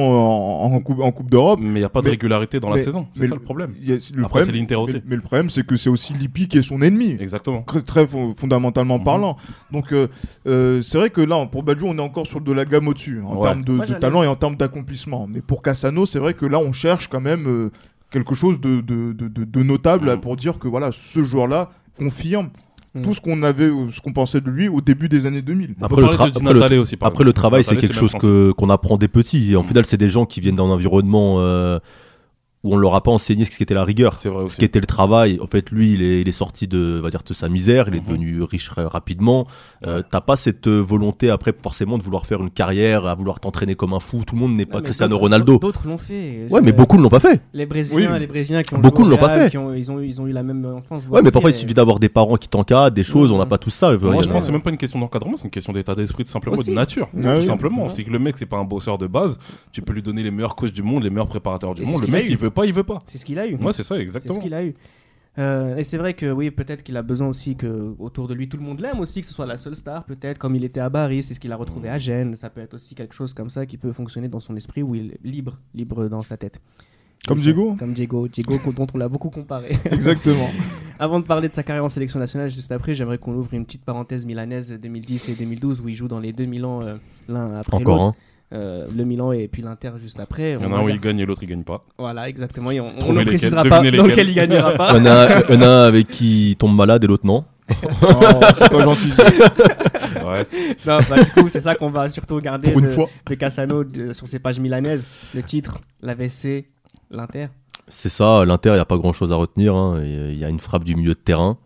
en, en coupe, en coupe d'Europe. Mais il n'y a pas de Mais- régularité dans la mais- saison. C'est ça le problème. A- le Après, problème, c'est l'Inter aussi. mais, mais le problème, c'est que c'est aussi Lippi qui est son ennemi. Exactement. Très, très fo- fondamentalement Mhm. parlant. Donc, euh, euh, c'est vrai que là, pour Baggio, on est encore sur de la gamme au-dessus, en Ouais. termes de, Moi, de j'allais- talent et en termes d'accomplissement. Mais pour Cassano, c'est vrai que là, on cherche quand même euh, quelque chose de, de, de- de- de notable Mhm. pour dire que voilà, ce joueur-là confirme Mhm. tout ce qu'on avait, ce qu'on pensait de lui au début des années 2000. On Après, peut le, tra- après, le- aussi. Après, travail, c'est quelque chose qu'on apprend des petits. Et en Mm. final, c'est des gens qui viennent d'un environnement euh, où on leur a pas enseigné ce qu'était la rigueur. C'est vrai Ce aussi. qu'était le travail. En fait, lui, il est, il est sorti de, on va dire, de sa misère. Il est Mhm. devenu riche rapidement. Euh, T'as pas cette euh, volonté après forcément de vouloir faire une carrière, à vouloir t'entraîner comme un fou. Tout le monde n'est pas Cristiano d'autres- Ronaldo. D'autres l'ont fait. Ouais, mais beaucoup ne l'ont pas fait. Les Brésiliens, Oui. les Brésiliens qui ont Beaucoup ne l'ont pas fait. qui ont- ils, ont, ils ont eu la même enfance. Ouais, mais parfois, il suffit d'avoir des parents qui t'encadrent, des choses. On n'a pas tout ça. Moi, Il je pense que c'est même pas une question d'encadrement, c'est une question d'état d'esprit, tout simplement, Aussi. de nature. Ah tout oui. simplement. Ouais. C'est que le mec, c'est pas un bosseur de base. Tu peux lui donner les meilleurs coachs du monde, les meilleurs préparateurs du monde. Le mec, s'il veut pas, il veut pas. C'est ce qu'il a eu. Ouais, c'est ça, C'est exactement. ce qu'il a eu. Euh, et c'est vrai que oui, peut-être qu'il a besoin aussi que autour de lui tout le monde l'aime aussi, que ce soit la seule star, peut-être comme il était à Paris, c'est ce qu'il a retrouvé à Gênes. Ça peut être aussi quelque chose comme ça qui peut fonctionner dans son esprit où il est libre, libre dans sa tête. Comme Diego Comme Diego, Diego <laughs> dont on l'a beaucoup comparé. <laughs> Exactement. <laughs> Avant de parler de sa carrière en sélection nationale, juste après, j'aimerais qu'on ouvre une petite parenthèse milanaise 2010 et 2012 où il joue dans les deux Milan euh, l'un après Encore l'autre. un. Euh, le Milan et puis l'Inter juste après. Il y en a un où il gagne et l'autre il gagne pas. Voilà, exactement. Et on, ne précisera pas dans lequel il gagnera pas. Il y en a, un avec qui il tombe malade et l'autre non. <laughs> Oh, c'est pas gentil. <laughs> Ouais. Non, bah, du coup, c'est ça qu'on va surtout regarder Pour une de, fois. de Cassano de- sur ses pages milanaises. Le titre, l'AVC, l'Inter. C'est ça, l'Inter, il n'y a pas grand chose à retenir. hein. Il y a une frappe du milieu de terrain.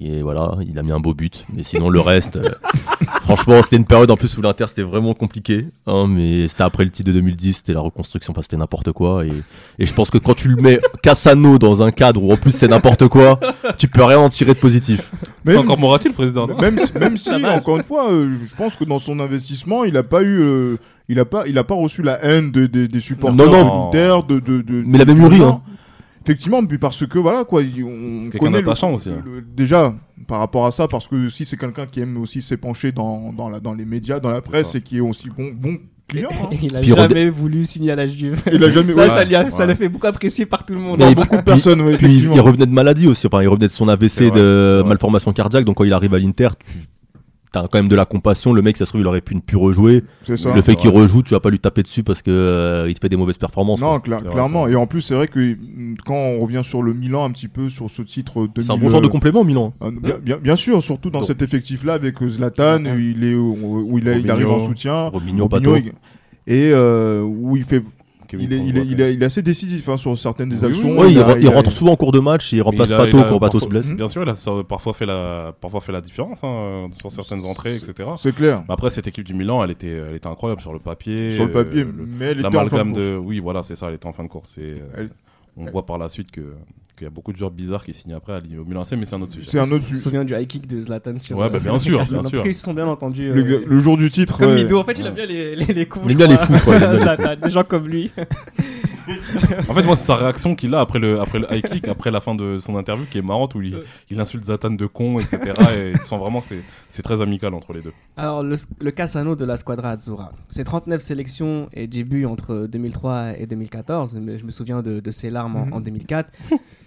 Est, voilà, il a mis un beau but. Mais sinon, le reste, euh, <laughs> franchement, c'était une période en plus où l'Inter c'était vraiment compliqué. hein, mais c'était après le titre de 2010, c'était la reconstruction, enfin, c'était n'importe quoi. Et, et je pense que quand tu le mets Cassano dans un cadre où en plus c'est n'importe quoi, tu peux rien en tirer de positif. C'est Même, encore Moratti le président. même, si- même <laughs> si, encore une fois, euh, je pense que dans son investissement, il a pas eu. euh, il a pas, il a pas reçu la haine de- de- des supporters Non, non. de l'Inter, de, de, de- Mais il avait mûri, hein. Effectivement, puis parce que voilà quoi, il- on connaît le- aussi, le- hein. le- déjà par rapport à ça, parce que aussi c'est quelqu'un qui aime aussi s'épancher dans, dans, la, dans les médias, dans la presse et qui est aussi bon, bon client. hein. Il a Puis jamais voulu signer à la Juve. Il a jamais. Ça, ouais. ça, lui a, ça ouais. l'a fait beaucoup apprécier par tout le monde. Mais- beaucoup de puis- personnes, ouais, Puis il revenait de maladie aussi, enfin il revenait de son AVC de malformation cardiaque, donc quand il arrive à l'Inter, tu as quand même de la compassion. Le mec, ça se trouve, il aurait pu ne plus rejouer. C'est ça. le fait qu'il rejoue, tu vas pas lui taper dessus parce que euh, il te fait des mauvaises performances. Non, cla- vrai, clairement. Et en plus, c'est vrai que mm, quand on revient sur le Milan un petit peu sur ce titre 2000, C'est un bon genre de complément, Milan. euh, bien, bien, bien sûr, surtout dans Donc. cet effectif-là avec euh, Zlatan, où il est où, où il, arrive en soutien, Robinho, Robinho, et euh, où il fait, Kevin il est, il est, Provence, il est, il est assez décisif hein, sur certaines des Oui, actions. oui, Ouais, il, a- re- il a- rentre souvent en cours de match et il remplace il a- Pato il a quand Pato se blesse. Bien sûr, il a ça- parfois fait la, parfois fait la différence hein, sur certaines entrées, etc. C'est clair. Mais Après, cette équipe du Milan, elle était, elle était incroyable sur le papier. Sur le papier, euh, le- mais elle était en fin de de, course. oui, voilà, c'est ça, elle était en fin de course. Et, euh, Elle- on voit par la suite que qu'il y a beaucoup de joueurs bizarres qui signent après à au Milan mais c'est un autre sujet. C'est un autre Je me sujet. souviens du high kick de Zlatan sur. Ouais, bah, bien sûr, Cassano, <laughs> bien Parce sûr. qu'ils se sont bien entendus. euh, Le, le jour du titre. Comme ouais. Mido, en fait, il aime bien les, les, les coups. Il aime bien les <laughs> fous, Zlatan, des gens comme lui. <laughs> En fait, moi, c'est sa réaction qu'il a après le, après le high kick, après la fin de son interview, qui est marrante, où il, il insulte Zatan de con, etc. et ils <laughs> sont vraiment, c'est c'est très amical entre les deux. Alors, le, le Cassano de la Squadra Azzurra. C'est 39 sélections et débuts entre 2003 et 2014. Mais je me souviens de, de ses larmes en, en 2004.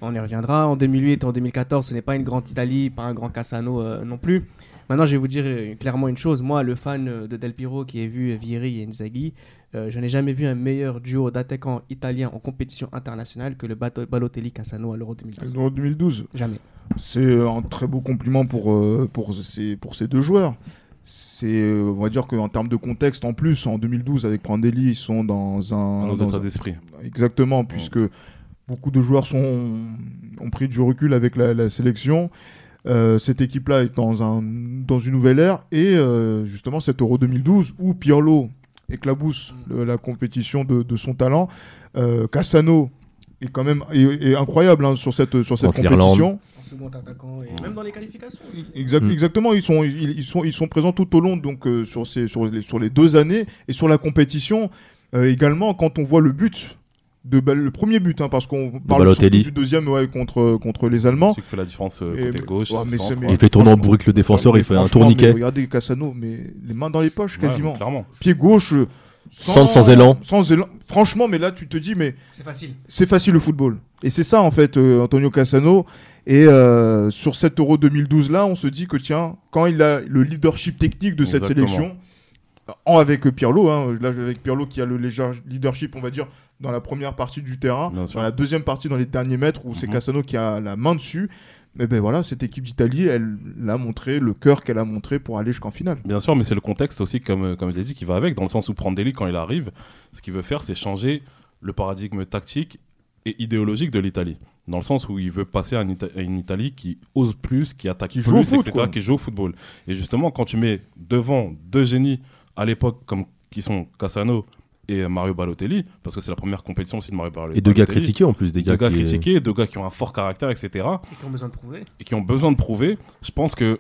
On y reviendra. En 2008 en 2014, ce n'est pas une grande Italie, pas un grand Cassano euh, non plus. Maintenant, je vais vous dire euh, clairement une chose. Moi, le fan euh, de Del Piro qui a vu Vieri et Inzaghi, euh, je n'ai jamais vu un meilleur duo d'attaquants italiens en compétition internationale que le Balotelli-Cassano à l'Euro 2012. En 2012. Jamais. C'est un très beau compliment pour, euh, pour, ces, pour ces deux joueurs. C'est, euh, on va dire qu'en termes de contexte, en plus, en 2012, avec Prandelli, ils sont dans un. Un autre dans état un- d'esprit. Exactement, puisque beaucoup de joueurs sont, ont pris du recul avec la, la sélection. Euh, cette équipe-là est dans, un, dans une nouvelle ère. Et euh, justement, cet Euro 2012, où Pirlo éclabousse le- la compétition de, de son talent, euh, Cassano est quand même est, est incroyable hein, sur cette, sur cette Contre compétition. En second attaquant et même dans les qualifications aussi. Exact- Mm. Exactement, ils sont, ils, ils sont, ils sont présents tout au long donc, euh, sur, ces, sur, les, sur les deux années et sur la compétition euh, également quand on voit le but. De, le premier but, hein, parce qu'on parle surtout du deuxième ouais, contre, contre les Allemands. C'est ce qui fait la différence euh, côté gauche. Ouais, mais centre, c'est- ouais. mais- Il fait tourner en bourrique le défenseur, il fait un tourniquet. mais Regardez Cassano, mais les mains dans les poches Ouais, quasiment. clairement. Pied gauche, euh, Sans- sans élan. Sans élan. Franchement, mais là tu te dis, mais C'est facile. c'est facile le football. Et c'est ça en fait, euh, Antonio Cassano. Et euh, sur cet Euro 2012 là, on se dit que tiens, quand il a le leadership technique de cette Exactement. sélection, en avec Pirlo, hein, là avec Pirlo qui a le leadership, on va dire, dans la première partie du terrain, dans la deuxième partie, dans les derniers mètres, où c'est Mhm. Cassano qui a la main dessus. Mais ben voilà, cette équipe d'Italie, elle l'a montré, le cœur qu'elle a montré pour aller jusqu'en finale. Bien sûr, mais c'est le contexte aussi, comme, euh, comme je l'ai dit, qui va avec, dans le sens où Prandelli, quand il arrive, ce qu'il veut faire, c'est changer le paradigme tactique et idéologique de l'Italie. Dans le sens où il veut passer à une, Ita- à une Italie qui ose plus, qui attaque Qui plus, joue foot, etc., qui joue au football. Et justement, quand tu mets devant deux génies à l'époque, comme qui sont Cassano et Mario Balotelli, parce que c'est la première compétition aussi de Mario Balotelli. Et deux gars critiqués en plus, des Deux gars, gars qui, critiqués, deux gars qui ont un fort caractère, etc Et qui ont besoin de prouver. et qui ont besoin de prouver, je pense que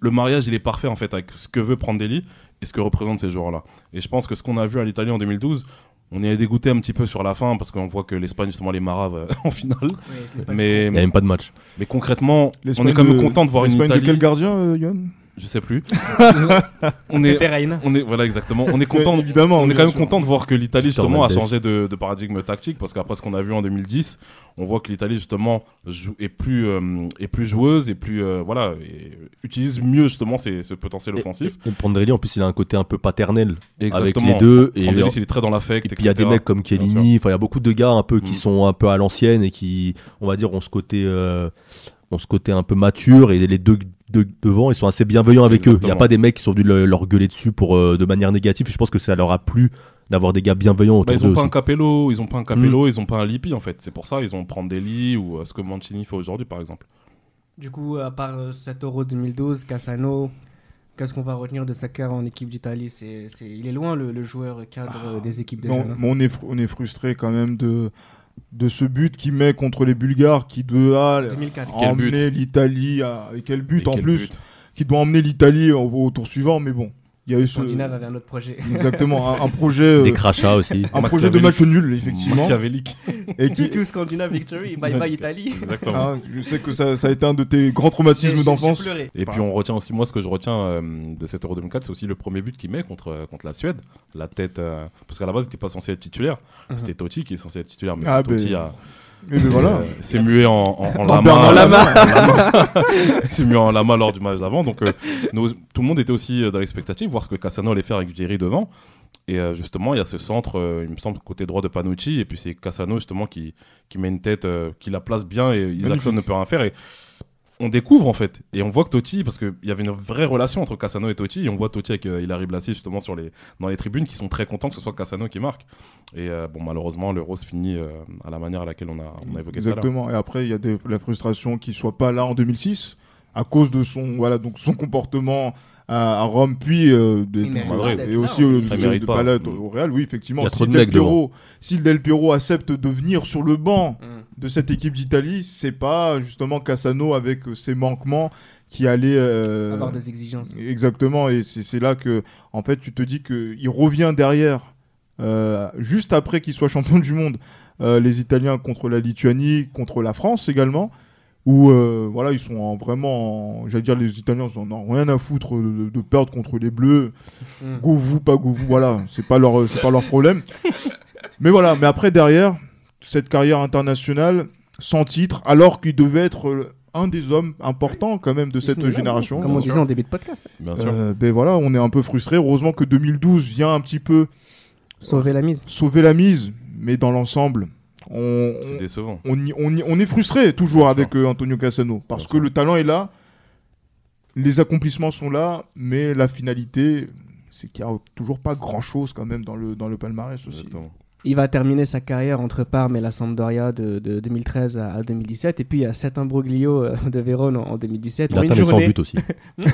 le mariage il est parfait en fait avec ce que veut Prandelli et ce que représentent ces joueurs-là. Et je pense que ce qu'on a vu à l'Italie en 2012, on y est dégoûté un petit peu sur la fin parce qu'on voit que l'Espagne justement les marave euh, <laughs> en finale. Mais, Il n'y a même pas de match. mais concrètement, on est quand même de- content de voir une l'Espagne de Italie. quel gardien, euh, Yann? Je sais plus. <laughs> on est, on est, voilà exactement. On est content. Évidemment, on est quand même sûr. content de voir que l'Italie justement a changé de, de paradigme tactique parce qu'après ce qu'on a vu en 2010, on voit que l'Italie justement joue- est plus euh, est plus joueuse et plus euh, voilà et utilise mieux justement ses, ce potentiel offensif. Et Prandelli, en plus, il a un côté un peu paternel avec Exactement. les deux. Et, Prandelli, il est très dans l'affect. et puis il y a des mecs comme Chiellini, enfin il y a beaucoup de gars un peu qui Mm. sont un peu à l'ancienne et qui, on va dire, ont ce côté, euh, ont ce côté un peu mature et les deux de- devant, ils sont assez bienveillants avec eux. Il n'y a pas des mecs qui sont venus le- leur gueuler dessus pour euh, de manière négative. Je pense que ça leur a plu d'avoir des gars bienveillants Bah, autour ils d'eux ont pas un Capello, ils ont pas un Capello, Mm. ils ont pas un Lippi en fait. C'est pour ça ils ont Prandelli ou euh, ce que Mancini fait aujourd'hui par exemple. Du coup, à part euh, cet Euro 2012, Cassano, qu'est-ce qu'on va retenir de sa carrière en équipe d'Italie? C'est, c'est- Il est loin le, le joueur cadre euh, des équipes de Non, jeunes. hein. mais on est, fr- on est frustré quand même de, de ce but qu'il met contre les Bulgares qui doit 2004. Quel but. emmener l'Italie à. Et quel but Et en quel plus but. Qui doit emmener l'Italie au, au tour suivant, mais bon. Il y a eu ce... Scandinave avait un autre projet. <laughs> exactement un, un projet, euh, Des crachats aussi. un projet de match nul effectivement, Machiavélique. et qui, Tout Scandinave Victory, bye bye Italie. Exactement. Ah, je sais que ça, ça a été un de tes grands traumatismes d'enfance. Et puis on retient aussi, moi ce que je retiens euh, de cet Euro 2004, c'est aussi le premier but qu'il met contre, euh, contre la Suède. La tête, euh, parce qu'à la base il n'était pas censé être titulaire, Mhm. c'était Totti qui est censé être titulaire, mais Ah, Totti ben, a, Ben voilà. euh, mué en, en, en En lama, s'est <laughs> mué en lama lors du match d'avant. Donc euh, tout le monde était aussi euh, dans l'expectative, voir ce que Cassano allait faire avec Vieri devant. Et euh, justement, il y a ce centre, il me semble, côté droit de Panucci, et puis c'est Cassano justement qui, qui met une tête, qui la place bien, et Isaacson ne peut rien faire. Et on découvre en fait, et on voit que Totti, parce qu'il y avait une vraie relation entre Cassano et Totti, et on voit Totti avec euh, Hilary Blassi justement sur les, dans les tribunes qui sont très contents que ce soit Cassano qui marque. Et euh, bon, malheureusement, l'Euro se finit euh, à la manière à laquelle on a, on a évoqué. Exactement. Et après, il y a la frustration qu'il soit pas là en 2006 à cause de son voilà donc son comportement à, à Rome puis euh, de- Il et aussi au, 2006. Il mérite de pas. pas là, Mm. au Real. Oui, effectivement. Il Si Del. Piero, si Del Piero accepte de venir sur le banc Mm. de cette équipe d'Italie, c'est pas justement Cassano avec euh, ses manquements qui allait euh, Avoir des exigences. Exactement, et c'est là que, en fait, tu te dis qu'il revient derrière, euh, juste après qu'il soit champion du monde, euh, les Italiens contre la Lituanie, contre la France également, où euh, voilà, ils sont en- vraiment, en- j'allais dire, les Italiens, ils en ont rien à foutre de, de perdre contre les Bleus, Mm. go vous, pas go vous, voilà, c'est pas leur, c'est pas leur problème. <laughs> mais voilà, mais après derrière, cette carrière internationale, sans titre, alors qu'il devait être euh, un des hommes importants quand même de cette génération. Comme on disait en début de podcast. Bien sûr. Euh, ben voilà, on est un peu frustré. Heureusement que 2012 vient un petit peu Sauver la mise. sauver la mise, mais dans l'ensemble, on, C'est décevant. on, est frustré toujours avec euh, Antonio Cassano parce Bien que sûr. le talent est là, les accomplissements sont là, mais la finalité, c'est qu'il n'y a toujours pas grand chose quand même dans le, dans le palmarès aussi. Exactement. Il va terminer sa carrière entre Parme et la Sampdoria de, de 2013 à, à 2017. Et puis il y a cet imbroglio euh, <laughs> de Vérone en, en 2017. <laughs> Il a atteint les 100 journée- buts aussi.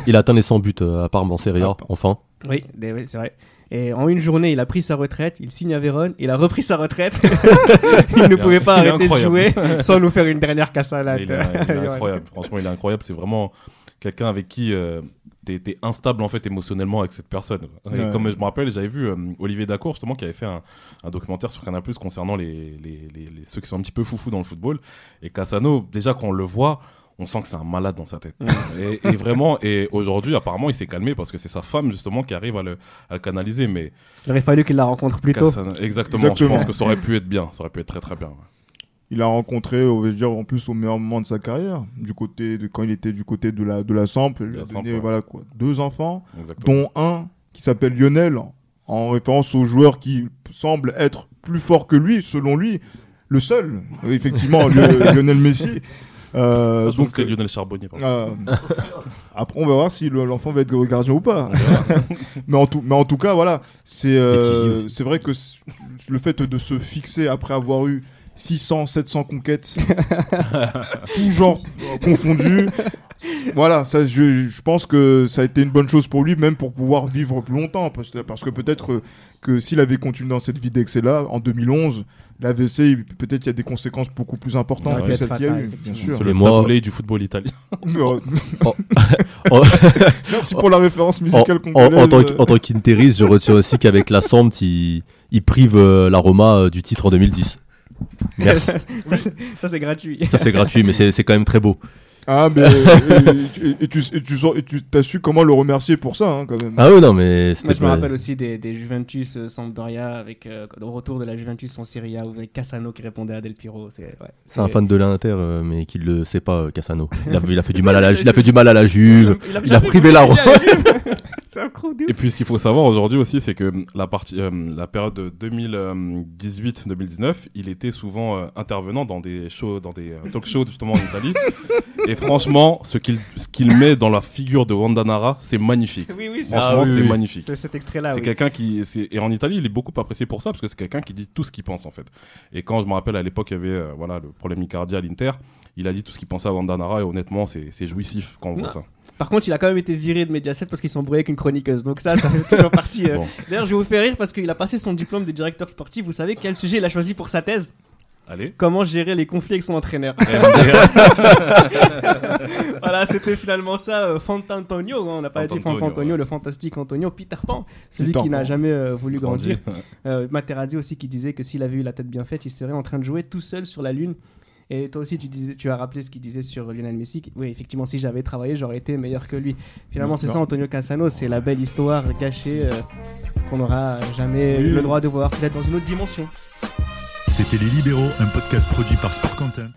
Il a atteint les 100 buts à Parme en Serie A, Ah, enfin. Oui, c'est vrai. Et en une journée, il a pris sa retraite, il signe à Vérone, il a repris sa retraite. <laughs> il ne pouvait pas il arrêter de jouer <laughs> sans nous faire une dernière cassalade. Il est, <laughs> il est incroyable. Franchement, il est incroyable. C'est vraiment quelqu'un avec qui euh, t'es instable en fait émotionnellement avec cette personne. Et comme je me rappelle, j'avais vu euh, Olivier Dacour justement qui avait fait un, un documentaire sur Canal Plus concernant les, les, les- les- ceux qui sont un petit peu foufous dans le football. Et Cassano, déjà quand on le voit, on sent que c'est un malade dans sa tête. <laughs> et, et vraiment, et aujourd'hui, apparemment, il s'est calmé parce que c'est sa femme justement qui arrive à le, à le canaliser. Mais Il aurait fallu qu'il la rencontre plus tôt. Exactement, Exactement. je pense que ça aurait pu être bien. Ça aurait pu être très très bien. ouais. Il a rencontré, on va dire, en plus au meilleur moment de sa carrière, du côté de, quand il était du côté de la, de la Sample, il De a donné Sample, ouais. voilà, quoi, deux enfants. Exactement. dont un qui s'appelle Lionel, en référence au joueur qui semble être plus fort que lui, selon lui, le seul, Oui, effectivement, <laughs> le- Lionel Messi. Euh, donc, c'était Lionel Charbonnier. euh, <laughs> après, on va voir si le- l'enfant va être gardien ou pas. <laughs> mais, en tout, mais en tout cas, voilà, c'est euh, c'est vrai que le fait de se fixer après avoir eu 600, 700 conquêtes, <laughs> tout genre euh, confondus, voilà, ça, je, je pense que ça a été une bonne chose pour lui, même pour pouvoir vivre plus longtemps. Parce, que- parce que peut-être euh, que s'il avait continué dans cette vie d'excès-là, en 2011, l'AVC, peut-être il y a des conséquences beaucoup plus importantes que celles qu'il y a eu, bien sûr. Le taboulé du football italien. <laughs> Euh, <laughs> Oh. Merci pour la référence En, musicale en- congolaise. en tant qu'- en tant qu'interiste, je retiens aussi qu'avec la Sampt, il, prive euh, la Roma euh, du titre en 2010. Merci. <laughs> ça, c'est- ça, c'est gratuit. Ça, c'est gratuit, mais c'est c'est quand même très beau. Ah, mais <laughs> et, et- et tu et tu et tu t'as su comment le remercier pour ça, hein, quand même. Ah oui, non, mais c'était Moi, je me rappelle aussi des, des Juventus euh, Sampdoria avec euh, au retour de la Juventus en Serie A avec Cassano qui répondait à Del Piro. C'est ouais, C'est un fan de l'Inter, euh, mais qui le sait pas, euh, Cassano. Il a, il a fait du mal à la, <laughs> il a fait du mal à la Juve. Il a privé la Roma. <laughs> C'est Et puis ce qu'il faut savoir aujourd'hui aussi, c'est que la, partie, euh, la période de 2018-2019, il était souvent euh, intervenant dans des shows, dans des euh, talk shows justement en Italie. <laughs> Et franchement, ce qu'il ce qu'il met dans la figure de Wanda Nara, c'est magnifique. Oui, oui, c'est Franchement, Ah oui, c'est oui. magnifique. c'est cet extrait-là. C'est oui. quelqu'un qui et en Italie, il est beaucoup apprécié pour ça parce que c'est quelqu'un qui dit tout ce qu'il pense en fait. Et quand je me rappelle à l'époque, il y avait euh, voilà le problème Icardi à l'Inter. Il a dit tout ce qu'il pensait à Wanda Nara et honnêtement, c'est jouissif quand on voit ça. Par contre, il a quand même été viré de Mediaset parce qu'il s'embrouillait avec une chroniqueuse. Donc ça, ça fait toujours partie. euh. <laughs> Bon. D'ailleurs, je vais vous faire rire parce qu'il a passé son diplôme de directeur sportif. Vous savez quel sujet il a choisi pour sa thèse? Allez. Comment gérer les conflits avec son entraîneur <laughs> MDR. <laughs> Voilà, c'était finalement ça, euh, Fantantonio, hein, on n'a pas dit Fantantonio, ouais. le fantastique Antonio, Peter Pan, celui Peter qui n'a jamais euh, voulu grandir. Grandi. Euh, Materazzi aussi qui disait que s'il avait eu la tête bien faite, il serait en train de jouer tout seul sur la Lune. Et toi aussi, tu, disais, tu as rappelé ce qu'il disait sur Lionel Messi. Oui, effectivement, si j'avais travaillé, j'aurais été meilleur que lui. Finalement, c'est ça, Antonio Cassano. C'est la belle histoire gâchée euh, qu'on n'aura jamais Oui. le droit de voir peut-être dans une autre dimension. C'était Les Libéraux, un podcast produit par Sport Content.